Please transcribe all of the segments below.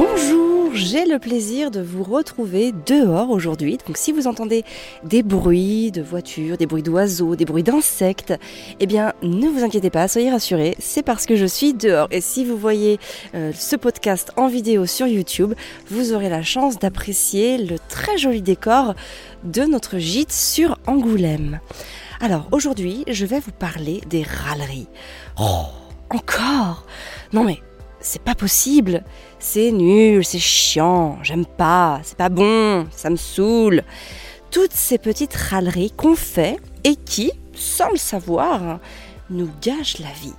Bonjour, j'ai le plaisir de vous retrouver dehors aujourd'hui. Donc si vous entendez des bruits de voitures, des bruits d'oiseaux, des bruits d'insectes, eh bien ne vous inquiétez pas, soyez rassurés, c'est parce que je suis dehors. Et si vous voyez euh, ce podcast en vidéo sur YouTube, vous aurez la chance d'apprécier le très joli décor de notre gîte sur Angoulême. Alors aujourd'hui, je vais vous parler des râleries. Oh, encore? Non mais c'est pas possible. C'est nul, c'est chiant, j'aime pas, c'est pas bon, ça me saoule. Toutes ces petites râleries qu'on fait et qui, sans le savoir, nous gâchent la vie.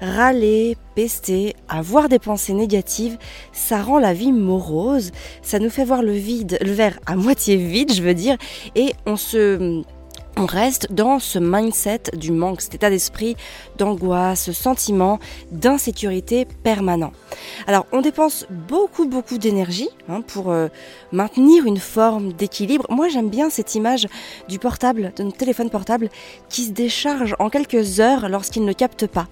Râler, pester, avoir des pensées négatives, ça rend la vie morose, ça nous fait voir le vide, le verre à moitié vide, je veux dire, et on se on reste dans ce mindset du manque, cet état d'esprit d'angoisse, ce sentiment d'insécurité permanent. Alors on dépense beaucoup beaucoup d'énergie hein, pour euh, maintenir une forme d'équilibre. Moi j'aime bien cette image du portable, de notre téléphone portable qui se décharge en quelques heures lorsqu'il ne capte pas.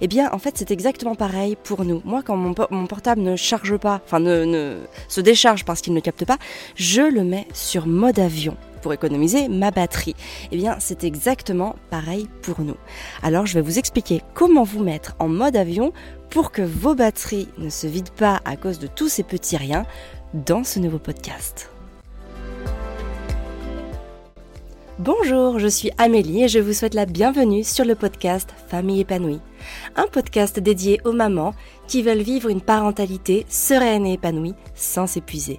Eh bien en fait c'est exactement pareil pour nous. Moi quand mon, portable ne charge pas, enfin ne, ne se décharge parce qu'il ne capte pas, je le mets sur mode avion pour économiser ma batterie. Eh bien, c'est exactement pareil pour nous. Alors, je vais vous expliquer comment vous mettre en mode avion pour que vos batteries ne se vident pas à cause de tous ces petits riens dans ce nouveau podcast. Bonjour, je suis Amélie et je vous souhaite la bienvenue sur le podcast Famille épanouie. Un podcast dédié aux mamans qui veulent vivre une parentalité sereine et épanouie sans s'épuiser.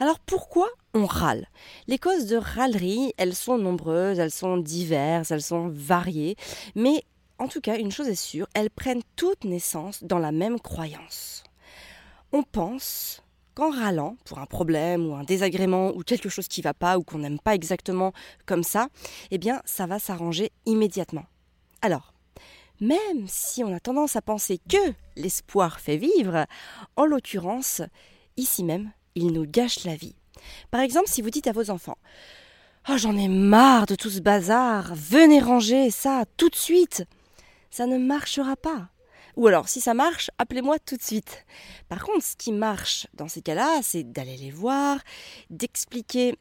Alors pourquoi on râle? Les causes de râlerie, elles sont nombreuses, elles sont diverses, elles sont variées, mais en tout cas, une chose est sûre, elles prennent toute naissance dans la même croyance. On pense qu'en râlant pour un problème ou un désagrément ou quelque chose qui va pas ou qu'on n'aime pas exactement comme ça, eh bien ça va s'arranger immédiatement. Alors, même si on a tendance à penser que l'espoir fait vivre, en l'occurrence, ici même, il nous gâche la vie. Par exemple, si vous dites à vos enfants Oh, j'en ai marre de tout ce bazar, venez ranger ça tout de suite ça ne marchera pas. Ou alors, si ça marche, appelez-moi tout de suite. Par contre, ce qui marche dans ces cas-là, c'est d'aller les voir, d'expliquer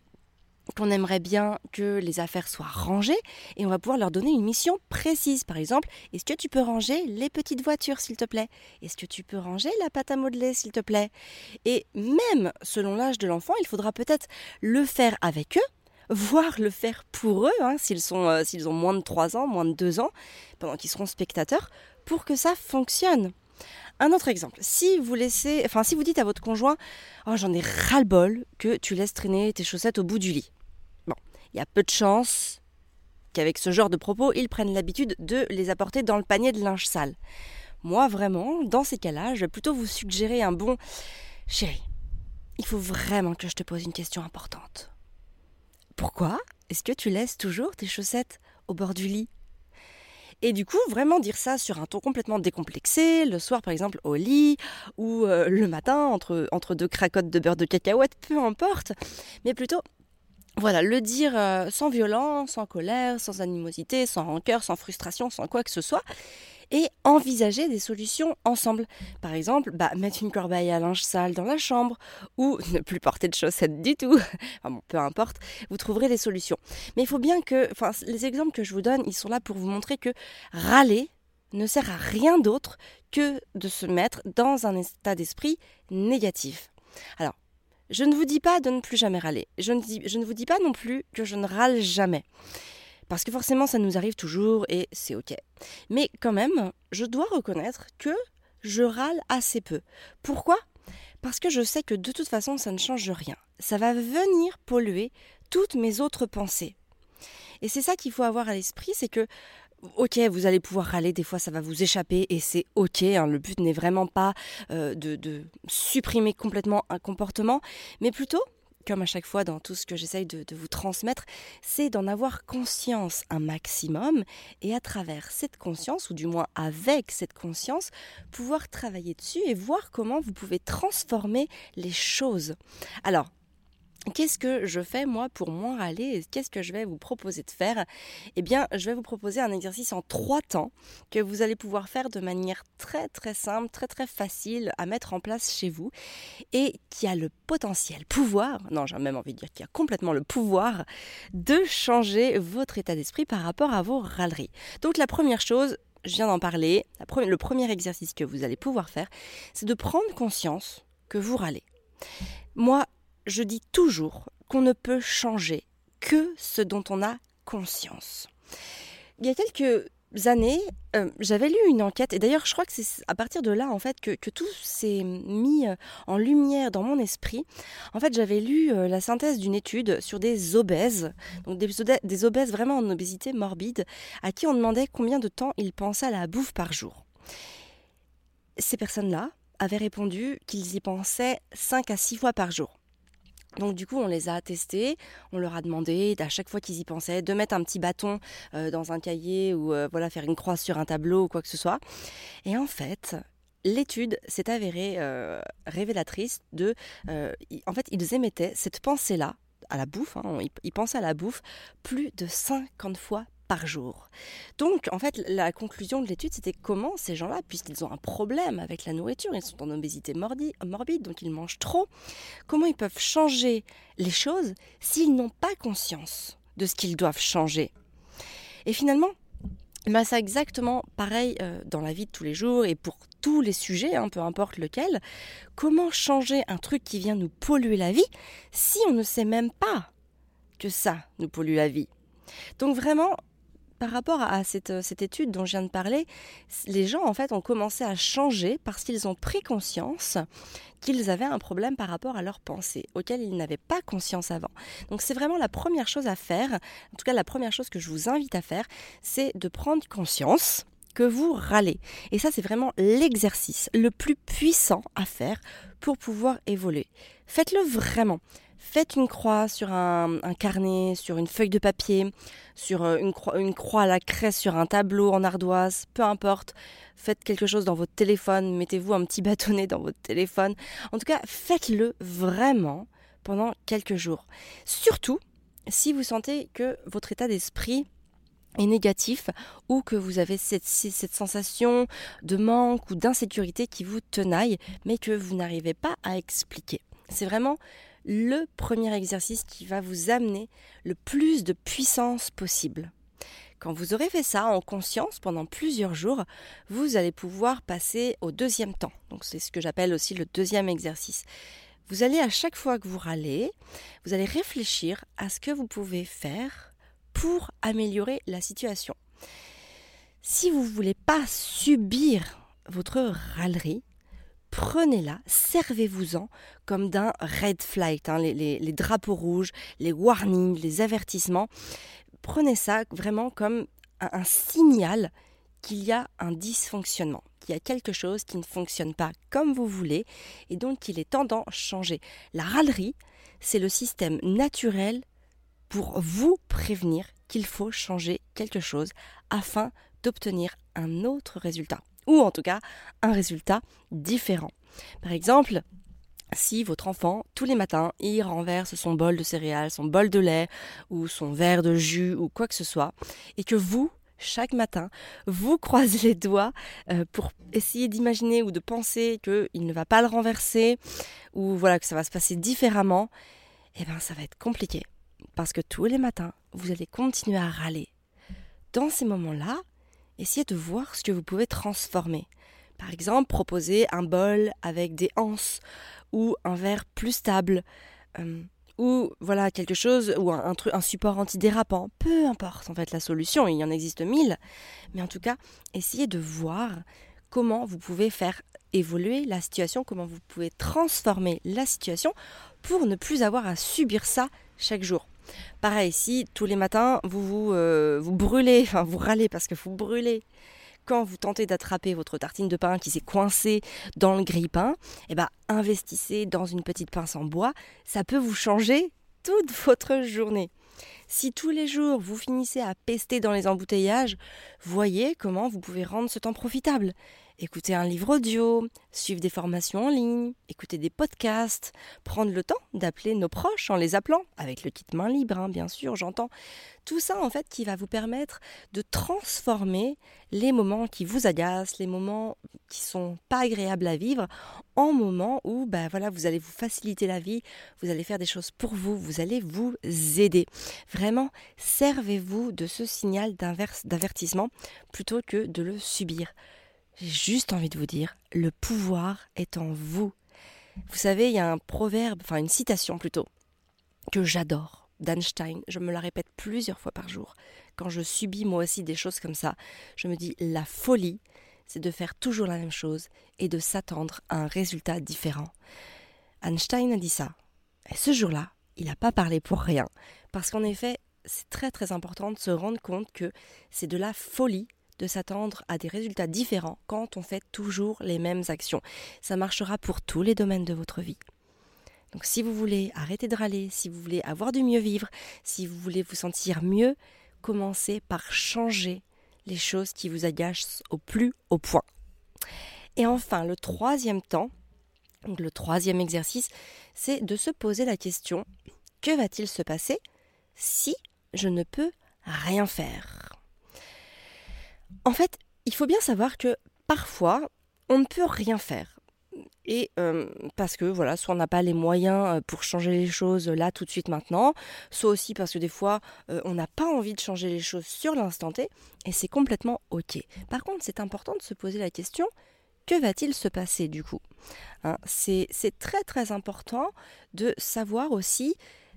qu'on aimerait bien que les affaires soient rangées et on va pouvoir leur donner une mission précise. Par exemple, est-ce que tu peux ranger les petites voitures, s'il te plaît? Est-ce que tu peux ranger la pâte à modeler, s'il te plaît? Et même selon l'âge de l'enfant, il faudra peut-être le faire avec eux, voire le faire pour eux, hein, s'ils, sont, euh, s'ils ont moins de 3 ans, moins de 2 ans, pendant qu'ils seront spectateurs, pour que ça fonctionne. Un autre exemple, si vous laissez, enfin si vous dites à votre conjoint, oh j'en ai ras le bol que tu laisses traîner tes chaussettes au bout du lit. Il y a peu de chances qu'avec ce genre de propos, ils prennent l'habitude de les apporter dans le panier de linge sale. Moi vraiment, dans ces cas-là, je vais plutôt vous suggérer un bon chéri. Il faut vraiment que je te pose une question importante. Pourquoi est-ce que tu laisses toujours tes chaussettes au bord du lit? Et du coup, vraiment dire ça sur un ton complètement décomplexé, le soir par exemple au lit, ou euh, le matin entre, entre deux cracottes de beurre de cacahuète, peu importe, mais plutôt voilà, le dire euh, sans violence, sans colère, sans animosité, sans rancœur, sans frustration, sans quoi que ce soit, et envisager des solutions ensemble. Par exemple, bah, mettre une corbeille à linge sale dans la chambre ou ne plus porter de chaussettes du tout. peu importe, vous trouverez des solutions. Mais il faut bien que, enfin, les exemples que je vous donne, ils sont là pour vous montrer que râler ne sert à rien d'autre que de se mettre dans un état d'esprit négatif. Alors, je ne vous dis pas de ne plus jamais râler. Je ne, vous dis pas non plus que je ne râle jamais. Parce que forcément, ça nous arrive toujours et c'est ok. Mais quand même, je dois reconnaître que je râle assez peu. Pourquoi? Parce que je sais que de toute façon, ça ne change rien. Ça va venir polluer toutes mes autres pensées. Et c'est ça qu'il faut avoir à l'esprit, c'est que ok, vous allez pouvoir râler, des fois ça va vous échapper et c'est ok. Hein. le but n'est vraiment pas euh, de, supprimer complètement un comportement, mais plutôt, comme à chaque fois dans tout ce que j'essaye de, de vous transmettre, c'est d'en avoir conscience un maximum et à travers cette conscience, ou du moins avec cette conscience, pouvoir travailler dessus et voir comment vous pouvez transformer les choses. Alors, Qu'est-ce que je fais moi pour moins râler Qu'est-ce que je vais vous proposer de faire? Eh bien, je vais vous proposer un exercice en trois temps que vous allez pouvoir faire de manière très très simple, très très facile à mettre en place chez vous et qui a le potentiel, pouvoir, non j'ai même envie de dire qu'il a complètement le pouvoir de changer votre état d'esprit par rapport à vos râleries. Donc la première chose, je viens d'en parler, le premier exercice que vous allez pouvoir faire, c'est de prendre conscience que vous râlez. Moi, je dis toujours qu'on ne peut changer que ce dont on a conscience. Il y a quelques années, euh, j'avais lu une enquête, et d'ailleurs je crois que c'est à partir de là en fait que, tout s'est mis euh, en lumière dans mon esprit. En fait j'avais lu euh, la synthèse d'une étude sur des obèses, donc des, des, obèses vraiment en obésité morbide, à qui on demandait combien de temps ils pensaient à la bouffe par jour. Ces personnes-là avaient répondu qu'ils y pensaient 5 à 6 fois par jour. Donc du coup, on les a testés, on leur a demandé à chaque fois qu'ils y pensaient de mettre un petit bâton euh, dans un cahier ou euh, voilà faire une croix sur un tableau ou quoi que ce soit. Et en fait, l'étude s'est avérée euh, révélatrice de, en fait, ils émettaient cette pensée-là à la bouffe, hein, ils pensaient à la bouffe plus de 50 fois par jour. Donc, en fait, la conclusion de l'étude, c'était comment ces gens-là, puisqu'ils ont un problème avec la nourriture, ils sont en obésité morbide, donc ils mangent trop, comment ils peuvent changer les choses s'ils n'ont pas conscience de ce qu'ils doivent changer? Et finalement, bah, c'est exactement pareil euh, dans la vie de tous les jours et pour tous les sujets, hein, peu importe lequel. Comment changer un truc qui vient nous polluer la vie si on ne sait même pas que ça nous pollue la vie? Donc vraiment, par rapport à cette, cette, étude dont je viens de parler, les gens en fait ont commencé à changer parce qu'ils ont pris conscience qu'ils avaient un problème par rapport à leurs pensées, auquel ils n'avaient pas conscience avant. Donc c'est vraiment la première chose à faire, en tout cas la première chose que je vous invite à faire, c'est de prendre conscience que vous râlez. Et ça, c'est vraiment l'exercice le plus puissant à faire pour pouvoir évoluer. Faites-le vraiment. Faites une croix sur un, carnet, sur une feuille de papier, sur euh, une croix, à la craie sur un tableau en ardoise, peu importe. Faites quelque chose dans votre téléphone, mettez-vous un petit bâtonnet dans votre téléphone. En tout cas, faites-le vraiment pendant quelques jours. Surtout si vous sentez que votre état d'esprit est négatif ou que vous avez cette sensation de manque ou d'insécurité qui vous tenaille mais que vous n'arrivez pas à expliquer. C'est vraiment le premier exercice qui va vous amener le plus de puissance possible. Quand vous aurez fait ça en conscience pendant plusieurs jours, vous allez pouvoir passer au deuxième temps. Donc c'est ce que j'appelle aussi le deuxième exercice. Vous allez à chaque fois que vous râlez, vous allez réfléchir à ce que vous pouvez faire pour améliorer la situation. Si vous ne voulez pas subir votre râlerie, prenez-la, servez-vous-en comme d'un red flight, hein, les, drapeaux rouges, les warnings, les avertissements. Prenez ça vraiment comme un, signal qu'il y a un dysfonctionnement, qu'il y a quelque chose qui ne fonctionne pas comme vous voulez et donc il est temps d'en changer. La râlerie, c'est le système naturel pour vous prévenir qu'il faut changer quelque chose afin d'obtenir un autre résultat ou en tout cas un résultat différent. Par exemple, si votre enfant, tous les matins, il renverse son bol de céréales, son bol de lait ou son verre de jus ou quoi que ce soit, et que vous, chaque matin, vous croisez les doigts euh, pour essayer d'imaginer ou de penser qu'il ne va pas le renverser ou voilà que ça va se passer différemment, eh bien ça va être compliqué parce que tous les matins, vous allez continuer à râler. Dans ces moments-là, essayez de voir ce que vous pouvez transformer. Par exemple, proposer un bol avec des anses ou un verre plus stable. Euh, ou voilà quelque chose ou un, truc un support antidérapant peu importe en fait la solution il y en existe mille mais en tout cas essayez de voir comment vous pouvez faire évoluer la situation comment vous pouvez transformer la situation pour ne plus avoir à subir ça chaque jour Pareil, si tous les matins vous vous, euh, vous brûlez, enfin vous râlez parce que vous brûlez quand vous tentez d'attraper votre tartine de pain qui s'est coincée dans le grille-pain, eh ben, investissez dans une petite pince en bois. Ça peut vous changer toute votre journée. Si tous les jours vous finissez à pester dans les embouteillages, voyez comment vous pouvez rendre ce temps profitable écouter un livre audio, suivre des formations en ligne, écouter des podcasts, prendre le temps d'appeler nos proches en les appelant, avec le kit main libre, hein, bien sûr, j'entends. Tout ça, en fait, qui va vous permettre de transformer les moments qui vous agacent, les moments qui sont pas agréables à vivre, en moments où, bah voilà, vous allez vous faciliter la vie, vous allez faire des choses pour vous, vous allez vous aider. Vraiment, servez-vous de ce signal d'avertissement plutôt que de le subir. J'ai juste envie de vous dire, le pouvoir est en vous. Vous savez, il y a un proverbe, enfin une citation plutôt, que j'adore, d'Einstein. Je me la répète plusieurs fois par jour. Quand je subis moi aussi des choses comme ça, je me dis, la folie, c'est de faire toujours la même chose et de s'attendre à un résultat différent. Einstein a dit ça. Et ce jour-là, il n'a pas parlé pour rien. Parce qu'en effet, c'est très très important de se rendre compte que c'est de la folie de s'attendre à des résultats différents quand on fait toujours les mêmes actions. Ça marchera pour tous les domaines de votre vie. Donc si vous voulez arrêter de râler, si vous voulez avoir du mieux vivre, si vous voulez vous sentir mieux, commencez par changer les choses qui vous agacent au plus haut point. Et enfin, le troisième temps, donc le troisième exercice, c'est de se poser la question, que va-t-il se passer si je ne peux rien faire? En fait, il faut bien savoir que parfois, on ne peut rien faire. Et euh, parce que voilà, soit on n'a pas les moyens euh, pour changer les choses là tout de suite maintenant, soit aussi parce que des fois euh, on n'a pas envie de changer les choses sur l'instant T, et c'est complètement ok. Par contre, c'est important de se poser la question que va-t-il se passer du coup? Hein, C'est très très important de savoir aussi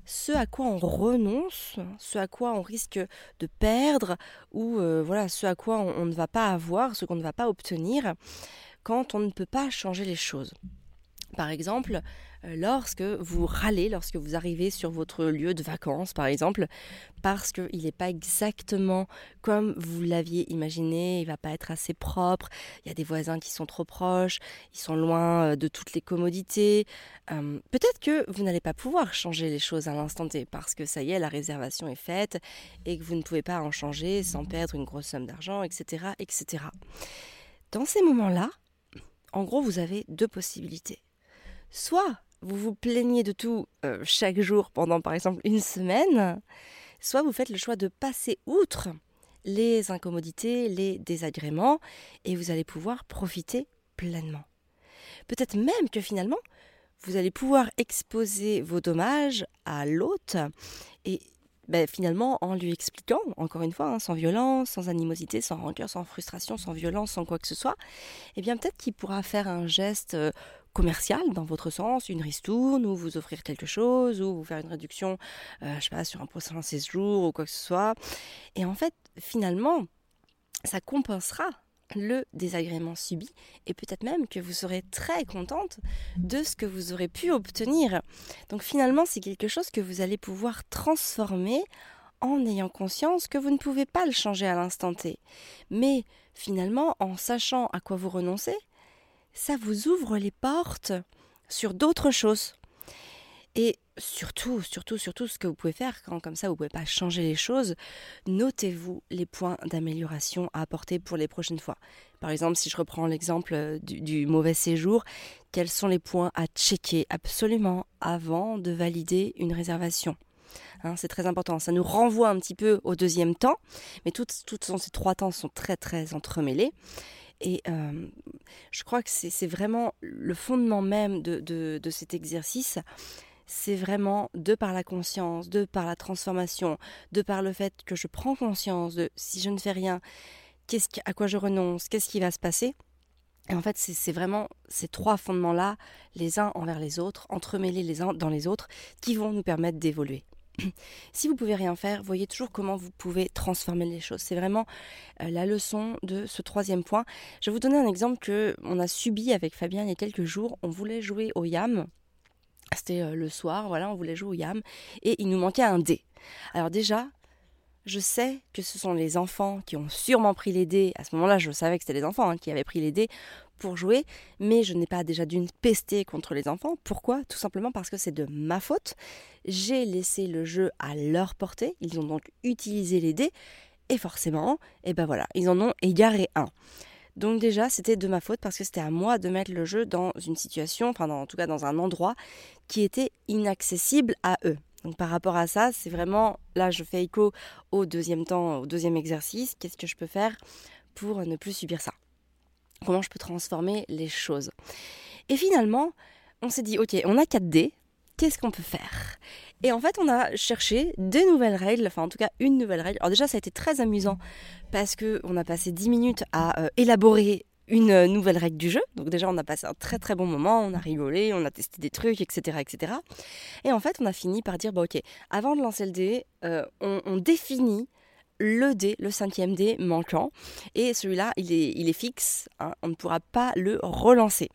ce à quoi on renonce, ce à quoi on risque de perdre, ou euh, voilà, ce à quoi on ne va pas avoir, ce qu'on ne va pas obtenir, quand on ne peut pas changer les choses. Par exemple, lorsque vous râlez, lorsque vous arrivez sur votre lieu de vacances, par exemple, parce qu'il n'est pas exactement comme vous l'aviez imaginé, il va pas être assez propre, il y a des voisins qui sont trop proches, ils sont loin euh, de toutes les commodités. Euh, peut-être que vous n'allez pas pouvoir changer les choses à l'instant T, parce que ça y est, la réservation est faite et que vous ne pouvez pas en changer sans perdre une grosse somme d'argent, etc., etc. Dans ces moments-là, en gros, vous avez deux possibilités soit vous vous plaignez de tout euh, chaque jour pendant par exemple une semaine, soit vous faites le choix de passer outre les incommodités, les désagréments, et vous allez pouvoir profiter pleinement. Peut-être même que finalement, vous allez pouvoir exposer vos dommages à l'hôte et ben, finalement en lui expliquant, encore une fois, hein, sans violence, sans animosité, sans rancœur, sans frustration, sans violence, sans quoi que ce soit, eh bien peut-être qu'il pourra faire un geste euh, commercial dans votre sens, une ristourne ou vous offrir quelque chose ou vous faire une réduction, euh, je sais pas, sur un prochain séjour ou quoi que ce soit. Et en fait, finalement, ça compensera le désagrément subi et peut-être même que vous serez très contente de ce que vous aurez pu obtenir. Donc finalement, c'est quelque chose que vous allez pouvoir transformer en ayant conscience que vous ne pouvez pas le changer à l'instant T. Mais finalement, en sachant à quoi vous renoncez, ça vous ouvre les portes sur d'autres choses. Et surtout, surtout, surtout, ce que vous pouvez faire quand comme ça vous pouvez pas changer les choses, notez-vous les points d'amélioration à apporter pour les prochaines fois. Par exemple, si je reprends l'exemple euh, du, mauvais séjour, quels sont les points à checker absolument avant de valider une réservation? Hein, c'est très important. Ça nous renvoie un petit peu au deuxième temps, mais toutes, toutes ces trois temps sont très très entremêlés. Et je crois que c'est vraiment le fondement même de, de cet exercice, c'est vraiment de par la conscience, de par la transformation, de par le fait que je prends conscience de si je ne fais rien, qu'est-ce à quoi je renonce, qu'est-ce qui va se passer. Et en fait, c'est vraiment ces trois fondements-là, les uns envers les autres, entremêlés les uns dans les autres, qui vont nous permettre d'évoluer. si vous pouvez rien faire, voyez toujours comment vous pouvez transformer les choses. C'est vraiment euh, la leçon de ce troisième point. Je vais vous donner un exemple que on a subi avec Fabien il y a quelques jours. On voulait jouer au YAM C'était le soir, voilà, on voulait jouer au yam et il nous manquait un dé. Alors déjà, je sais que ce sont les enfants qui ont sûrement pris les dés. À ce moment-là, je savais que c'était les enfants hein, qui avaient pris les dés pour jouer, mais je n'ai pas déjà d'une pester contre les enfants. Pourquoi? Tout simplement parce que c'est de ma faute. J'ai laissé le jeu à leur portée. Ils ont donc utilisé les dés et forcément, et eh ben voilà, ils en ont égaré un. Donc déjà, c'était de ma faute parce que c'était à moi de mettre le jeu dans une situation, enfin en tout cas dans un endroit qui était inaccessible à eux. Donc par rapport à ça, c'est vraiment, là je fais écho au deuxième temps, au deuxième exercice, qu'est-ce que je peux faire pour ne plus subir ça? Comment je peux transformer les choses Et finalement, on s'est dit, ok, on a 4D, qu'est-ce qu'on peut faire? Et en fait, on a cherché des nouvelles règles, enfin en tout cas une nouvelle règle. Alors déjà, ça a été très amusant parce que on a passé 10 minutes à euh, élaborer une euh, nouvelle règle du jeu. Donc déjà, on a passé un très très bon moment, on a rigolé, on a testé des trucs, etc. etc. Et en fait, on a fini par dire, bah ok, avant de lancer le dé, euh, on, définit le dé, le cinquième dé manquant. Et celui-là, il est, fixe, hein, on ne pourra pas le relancer.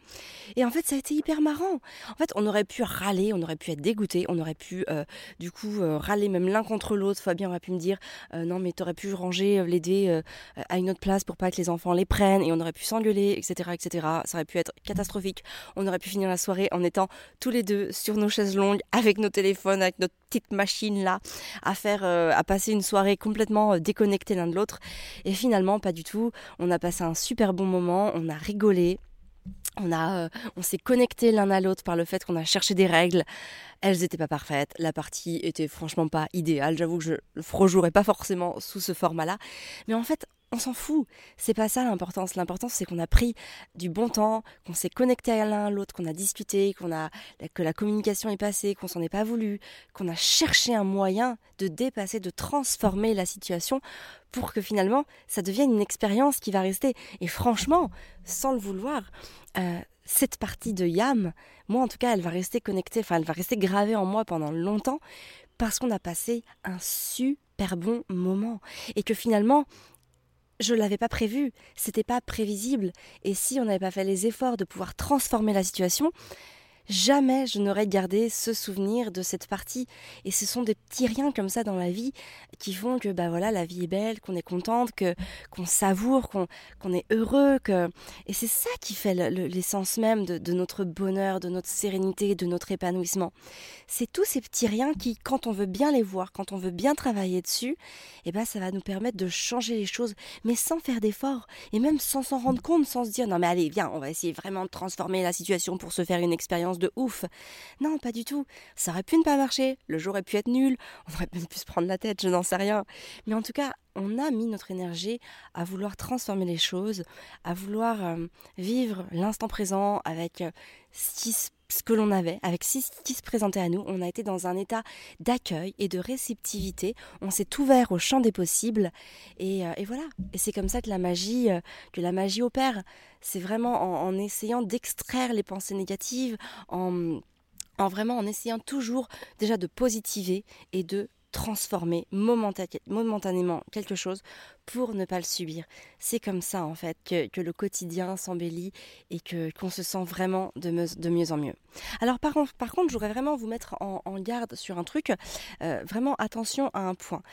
Et en fait, ça a été hyper marrant. En fait, on aurait pu râler, on aurait pu être dégoûté, on aurait pu euh, du coup euh, râler même l'un contre l'autre. Fabien aurait pu me dire euh, non mais t'aurais pu ranger les dés à une autre place pour pas que les enfants les prennent et on aurait pu s'engueuler, etc., etc. Ça aurait pu être catastrophique. On aurait pu finir la soirée en étant tous les deux sur nos chaises longues avec nos téléphones, avec notre petite machine là, à faire, à passer une soirée complètement déconnectés l'un de l'autre. Et finalement, pas du tout. On a passé un super bon moment, on a rigolé. On, a, euh, on s'est connecté l'un à l'autre par le fait qu'on a cherché des règles. Elles n'étaient pas parfaites. La partie était franchement pas idéale. J'avoue que je ne rejouerai pas forcément sous ce format-là. Mais en fait, on s'en fout. C'est pas ça l'importance. L'importance, c'est qu'on a pris du bon temps, qu'on s'est connecté à l'un l'autre, qu'on a discuté, qu'on a, que la communication est passée, qu'on s'en est pas voulu, qu'on a cherché un moyen de dépasser, de transformer la situation pour que finalement, ça devienne une expérience qui va rester. Et franchement, sans le vouloir, euh, cette partie de Yam, moi en tout cas, elle va rester connectée, enfin, elle va rester gravée en moi pendant longtemps parce qu'on a passé un super bon moment et que finalement je l'avais pas prévu, c'était pas prévisible. Et si on n'avait pas fait les efforts de pouvoir transformer la situation, jamais je n'aurais gardé ce souvenir de cette partie. Et ce sont des petits riens comme ça dans la vie qui font que bah voilà, la vie est belle, qu'on est contente, qu'on savoure, qu'on est heureux, et c'est ça qui fait l'essence même de, de, notre bonheur, de notre sérénité, de notre épanouissement. C'est tous ces petits riens qui, quand on veut bien les voir, quand on veut bien travailler dessus, et eh ben ça va nous permettre de changer les choses, mais sans faire d'efforts et même sans s'en rendre compte, sans se dire non mais allez viens, on va essayer vraiment de transformer la situation pour se faire une expérience de ouf. Non, pas du tout. Ça aurait pu ne pas marcher, le jour aurait pu être nul, on aurait pu se prendre la tête, je n'en sais rien. Mais en tout cas, on a mis notre énergie à vouloir transformer les choses, à vouloir euh, vivre l'instant présent avec euh, ce, que l'on avait, avec ce qui se présentait à nous. On a été dans un état d'accueil et de réceptivité. On s'est ouvert au champ des possibles. Et, euh, voilà. Et c'est comme ça que la magie, que la magie opère. C'est vraiment en, essayant d'extraire les pensées négatives, en, en vraiment en essayant toujours déjà de positiver et de transformer momentanément quelque chose pour ne pas le subir. C'est comme ça en fait que, le quotidien s'embellit et que qu'on se sent vraiment de, mieux en mieux. Alors par, par contre, je voudrais vraiment vous mettre en, garde sur un truc. Euh, vraiment attention à un point.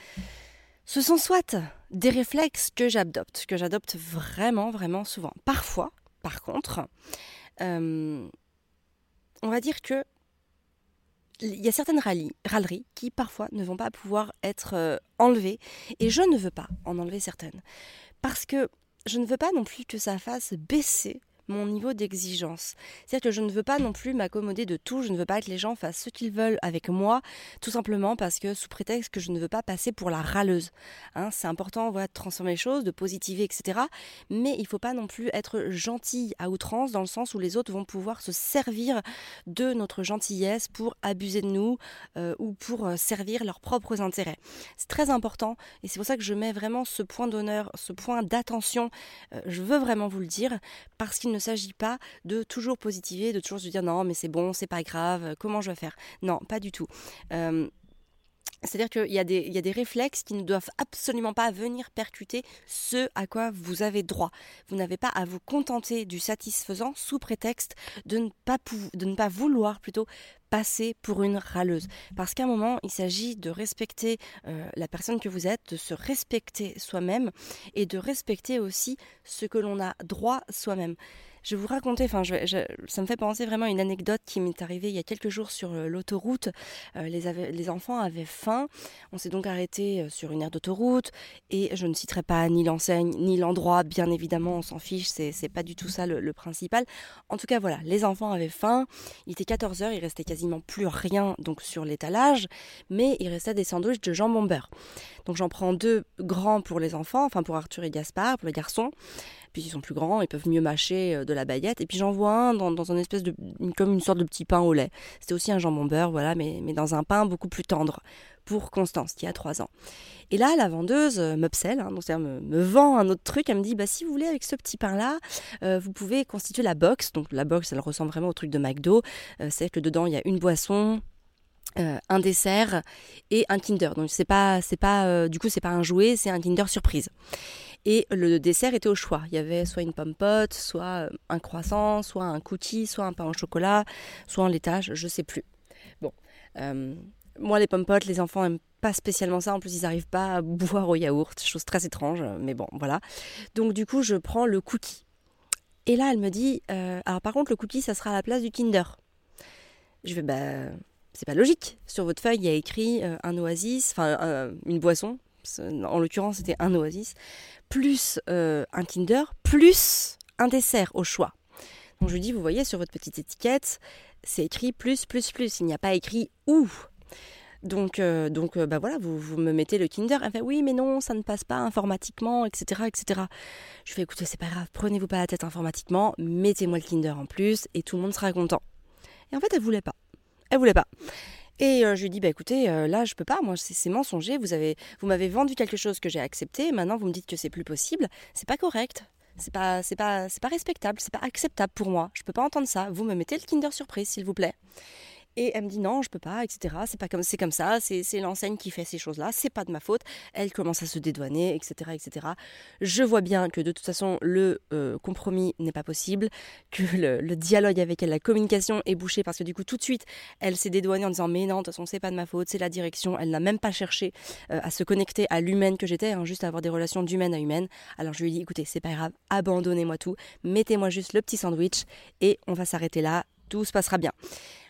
Ce sont soit des réflexes que j'adopte, que j'adopte vraiment, vraiment souvent. Parfois, par contre, euh, on va dire que il y a certaines râleries qui parfois ne vont pas pouvoir être euh, enlevées. Et je ne veux pas en enlever certaines. Parce que je ne veux pas non plus que ça fasse baisser mon niveau d'exigence. C'est-à-dire que je ne veux pas non plus m'accommoder de tout, je ne veux pas que les gens fassent ce qu'ils veulent avec moi, tout simplement parce que sous prétexte que je ne veux pas passer pour la râleuse. Hein, c'est important voilà, de transformer les choses, de positiver, etc. Mais il ne faut pas non plus être gentil à outrance dans le sens où les autres vont pouvoir se servir de notre gentillesse pour abuser de nous euh, ou pour euh, servir leurs propres intérêts. C'est très important et c'est pour ça que je mets vraiment ce point d'honneur, ce point d'attention. Euh, je veux vraiment vous le dire parce qu'il ne s'agit pas de toujours positiver, de toujours se dire non mais c'est bon, c'est pas grave, comment je vais faire? Non, pas du tout. Euh, C'est-à-dire qu'il y, a des, des réflexes qui ne doivent absolument pas venir percuter ce à quoi vous avez droit. Vous n'avez pas à vous contenter du satisfaisant sous prétexte de ne pas, de ne pas vouloir plutôt passer pour une râleuse. Parce qu'à un moment, il s'agit de respecter euh, la personne que vous êtes, de se respecter soi-même et de respecter aussi ce que l'on a droit soi-même. Je vais vous raconter, enfin, ça me fait penser vraiment à une anecdote qui m'est arrivée il y a quelques jours sur euh, l'autoroute. Euh, les, enfants avaient faim. On s'est donc arrêté euh, sur une aire d'autoroute et je ne citerai pas ni l'enseigne ni l'endroit. Bien évidemment, on s'en fiche. C'est, pas du tout ça le, principal. En tout cas, voilà, les enfants avaient faim. Il était 14 h il restait quasiment plus rien donc sur l'étalage, mais il restait des sandwichs de jambon beurre. Donc j'en prends deux grands pour les enfants, enfin pour Arthur et Gaspard, pour les garçons. Puis ils sont plus grands, ils peuvent mieux mâcher euh, de la baguette. Et puis j'en vois un dans, dans un espèce de, comme une sorte de petit pain au lait. C'était aussi un jambon beurre, voilà, mais, mais dans un pain beaucoup plus tendre pour Constance qui a 3 ans. Et là, la vendeuse euh, m'upsell, hein, donc me, me, vend un autre truc. Elle me dit, bah si vous voulez avec ce petit pain-là, euh, vous pouvez constituer la box. Donc la box, elle ressemble vraiment au truc de McDo. c'est que dedans il y a une boisson, un dessert et un Kinder. Donc c'est pas, c'est pas, du coup c'est pas un jouet, c'est un Kinder surprise. Et le dessert était au choix. Il y avait soit une pomme pote, soit euh, un croissant, soit un cookie, soit un pain au chocolat, soit un laitage, je sais plus. Bon, euh, moi les pommes potes, les enfants n'aiment pas spécialement ça. En plus, ils n'arrivent pas à boire au yaourt, chose très étrange, mais bon, voilà. Donc du coup, je prends le cookie. Et là, elle me dit, euh, alors par contre, le cookie, ça sera à la place du Kinder. Je vais, bah, c'est pas logique. Sur votre feuille, il y a écrit un oasis, enfin une boisson, en l'occurrence c'était un oasis, plus euh, un Kinder, plus un dessert au choix. Donc je lui dis, vous voyez sur votre petite étiquette, c'est écrit plus, plus, plus, il n'y a pas écrit ou. Donc, euh, donc euh, bah voilà, vous, vous, me mettez le Kinder. Elle fait oui, mais non, ça ne passe pas informatiquement, etc. etc. Je fais écoutez, c'est pas grave, prenez-vous pas la tête informatiquement, mettez-moi le Kinder en plus et tout le monde sera content. Et en fait, elle voulait pas. Elle voulait pas. Et euh, je lui dis, bah écoutez, euh, là je peux pas, moi c'est mensonger, vous avez, vous m'avez vendu quelque chose que j'ai accepté, maintenant vous me dites que c'est plus possible, c'est pas correct. C'est pas, c'est pas, c'est pas respectable, c'est pas acceptable pour moi. Je peux pas entendre ça. Vous me mettez le Kinder Surprise, s'il vous plaît. Et elle me dit non, je peux pas, etc. C'est pas comme c'est comme ça, c'est, l'enseigne qui fait ces choses-là, c'est pas de ma faute. Elle commence à se dédouaner, etc., etc. Je vois bien que de toute façon le euh, compromis n'est pas possible, que le, dialogue avec elle, la communication est bouchée parce que du coup tout de suite elle s'est dédouanée en disant mais non, de toute façon c'est pas de ma faute, c'est la direction. Elle n'a même pas cherché euh, à se connecter à l'humaine que j'étais, hein, juste à avoir des relations d'humaine à humaine. Alors je lui ai dit écoutez c'est pas grave, abandonnez-moi tout, mettez-moi juste le petit sandwich et on va s'arrêter là, tout se passera bien.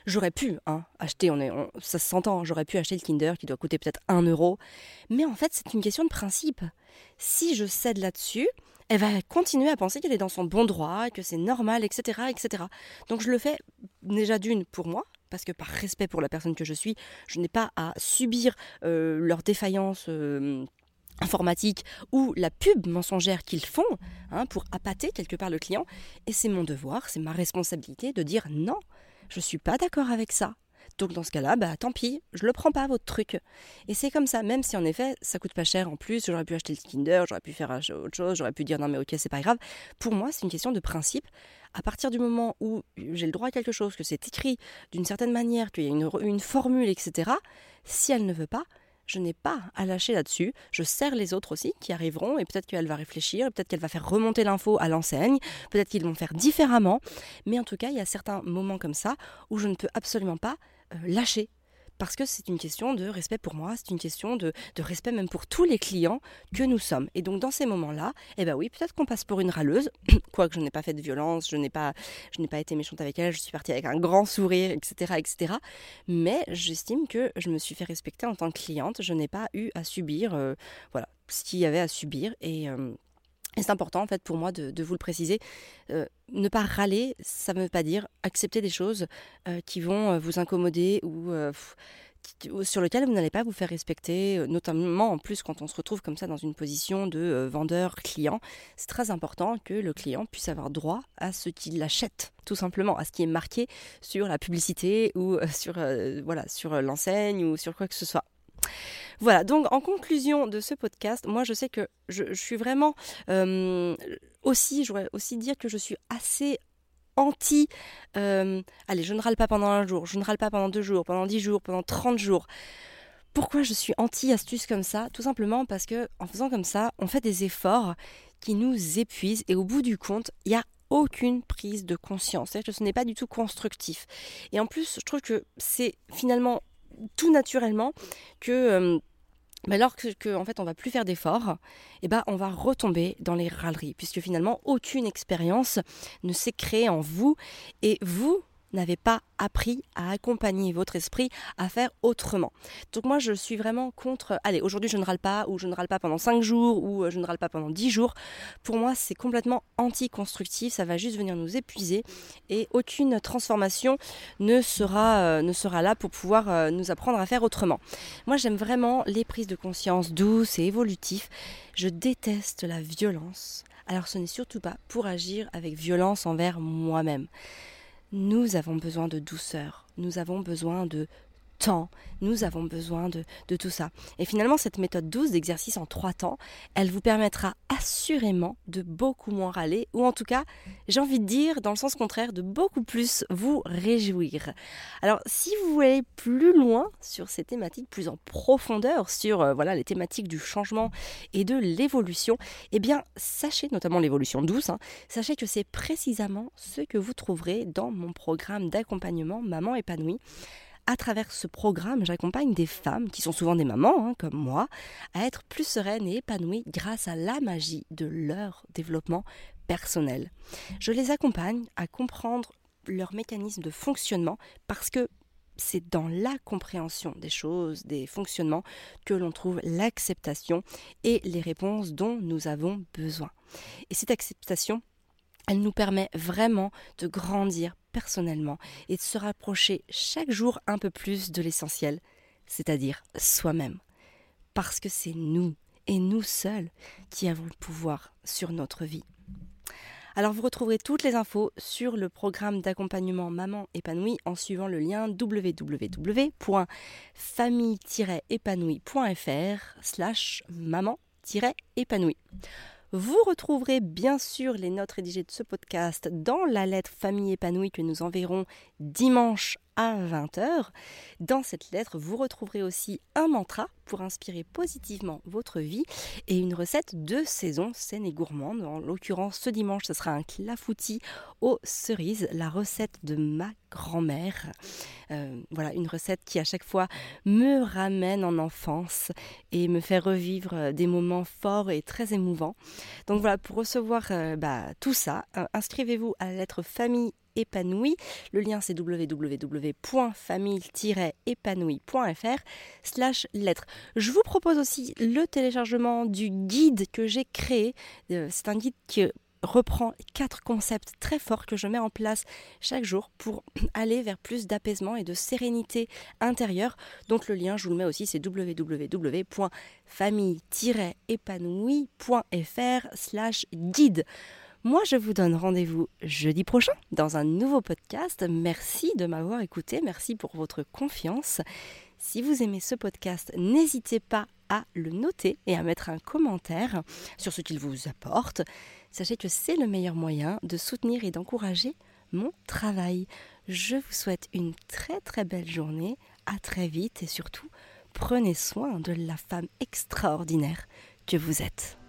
J'aurais pu hein, acheter, on est, ça s'entend, j'aurais pu acheter le Kinder qui doit coûter peut-être 1 euro. Mais en fait, c'est une question de principe. Si je cède là-dessus, elle va continuer à penser qu'elle est dans son bon droit, que c'est normal, etc., etc. Donc je le fais déjà d'une pour moi, parce que par respect pour la personne que je suis, je n'ai pas à subir euh, leur défaillance. Euh, informatique ou la pub mensongère qu'ils font hein, pour appâter quelque part le client. Et c'est mon devoir, c'est ma responsabilité de dire non, je suis pas d'accord avec ça. Donc dans ce cas-là, bah tant pis, je le prends pas votre truc. Et c'est comme ça, même si en effet ça coûte pas cher en plus, j'aurais pu acheter le Kinder, j'aurais pu faire autre chose, j'aurais pu dire non mais ok c'est pas grave. Pour moi c'est une question de principe. À partir du moment où j'ai le droit à quelque chose, que c'est écrit d'une certaine manière, qu'il y a une, une formule, etc. Si elle ne veut pas, je n'ai pas à lâcher là-dessus. Je sers les autres aussi qui arriveront et peut-être qu'elle va réfléchir, peut-être qu'elle va faire remonter l'info à l'enseigne, peut-être qu'ils vont faire différemment. Mais en tout cas, il y a certains moments comme ça où je ne peux absolument pas euh, lâcher parce que c'est une question de respect pour moi, c'est une question de, respect même pour tous les clients que nous sommes. Et donc dans ces moments-là, eh ben oui, peut-être qu'on passe pour une râleuse, quoique je n'ai pas fait de violence, je n'ai pas, été méchante avec elle, je suis partie avec un grand sourire, etc., etc. Mais j'estime que je me suis fait respecter en tant que cliente, je n'ai pas eu à subir, euh, voilà, ce qu'il y avait à subir euh, et c'est important en fait pour moi de, vous le préciser. Euh, ne pas râler, ça ne veut pas dire accepter des choses euh, qui vont euh, vous incommoder ou sur lesquelles vous n'allez pas vous faire respecter, notamment en plus quand on se retrouve comme ça dans une position de vendeur-client. C'est très important que le client puisse avoir droit à ce qu'il achète, tout simplement, à ce qui est marqué sur la publicité ou sur sur l'enseigne ou sur quoi que ce soit. Voilà, donc en conclusion de ce podcast, moi je sais que je, suis vraiment euh, aussi, je voudrais aussi dire que je suis assez anti, euh, allez, je ne râle pas pendant un jour, je ne râle pas pendant deux jours, pendant dix jours, pendant trente jours. Pourquoi je suis anti-astuce comme ça? Tout simplement parce que en faisant comme ça, on fait des efforts qui nous épuisent et au bout du compte, il y a aucune prise de conscience. C'est-à-dire que ce n'est pas du tout constructif. Et en plus, je trouve que c'est finalement tout naturellement que euh, mais alors que, en fait on va plus faire d'efforts, eh ben on va retomber dans les râleries puisque finalement aucune expérience ne s'est créée en vous. Et vous n'avez pas appris à accompagner votre esprit à faire autrement. Donc moi je suis vraiment contre, allez aujourd'hui je ne râle pas ou je ne râle pas pendant 5 jours ou euh, je ne râle pas pendant 10 jours. Pour moi c'est complètement anti-constructif, ça va juste venir nous épuiser et aucune transformation ne sera, euh, ne sera là pour pouvoir euh, nous apprendre à faire autrement. Moi j'aime vraiment les prises de conscience douces et évolutives. Je déteste la violence. Alors ce n'est surtout pas pour agir avec violence envers moi-même. Nous avons besoin de douceur, nous avons besoin de temps, nous avons besoin de, tout ça. Et finalement, cette méthode douce d'exercice en trois temps, elle vous permettra assurément de beaucoup moins râler, ou en tout cas, j'ai envie de dire, dans le sens contraire, de beaucoup plus vous réjouir. Alors, si vous voulez plus loin sur ces thématiques, plus en profondeur sur euh, voilà les thématiques du changement et de l'évolution, eh bien, sachez, notamment l'évolution douce, hein, sachez que c'est précisément ce que vous trouverez dans mon programme d'accompagnement Maman épanouie à travers ce programme, j'accompagne des femmes, qui sont souvent des mamans, hein, comme moi, à être plus sereines et épanouies grâce à la magie de leur développement personnel. Je les accompagne à comprendre leur mécanisme de fonctionnement parce que c'est dans la compréhension des choses, des fonctionnements, que l'on trouve l'acceptation et les réponses dont nous avons besoin. Et cette acceptation, elle nous permet vraiment de grandir personnellement et de se rapprocher chaque jour un peu plus de l'essentiel, c'est-à-dire soi-même. Parce que c'est nous et nous seuls qui avons le pouvoir sur notre vie. Alors vous retrouverez toutes les infos sur le programme d'accompagnement Maman épanouie en suivant le lien www.famille-épanouie.fr slash maman-épanouie. Vous retrouverez bien sûr les notes rédigées de ce podcast dans la lettre Famille épanouie que nous enverrons dimanche à 20h. Dans cette lettre, vous retrouverez aussi un mantra pour inspirer positivement votre vie et une recette de saison saine et gourmande. En l'occurrence, ce dimanche, ce sera un clafoutis aux cerises, la recette de ma grand-mère. Euh, voilà, une recette qui à chaque fois me ramène en enfance et me fait revivre des moments forts et très émouvants. Donc voilà, pour recevoir euh, bah, tout ça, euh, inscrivez-vous à la lettre famille épanouie. Le lien c'est www.famille-épanouie.fr slash lettres. Je vous propose aussi le téléchargement du guide que j'ai créé. Euh, c'est un guide qui reprend quatre concepts très forts que je mets en place chaque jour pour aller vers plus d'apaisement et de sérénité intérieure. Donc le lien, je vous le mets aussi, c'est www.famille-épanouie.fr slash guide. Moi, je vous donne rendez-vous jeudi prochain dans un nouveau podcast. Merci de m'avoir écouté, merci pour votre confiance. Si vous aimez ce podcast, n'hésitez pas à le noter et à mettre un commentaire sur ce qu'il vous apporte. Sachez que c'est le meilleur moyen de soutenir et d'encourager mon travail. Je vous souhaite une très très belle journée, à très vite et surtout, prenez soin de la femme extraordinaire que vous êtes.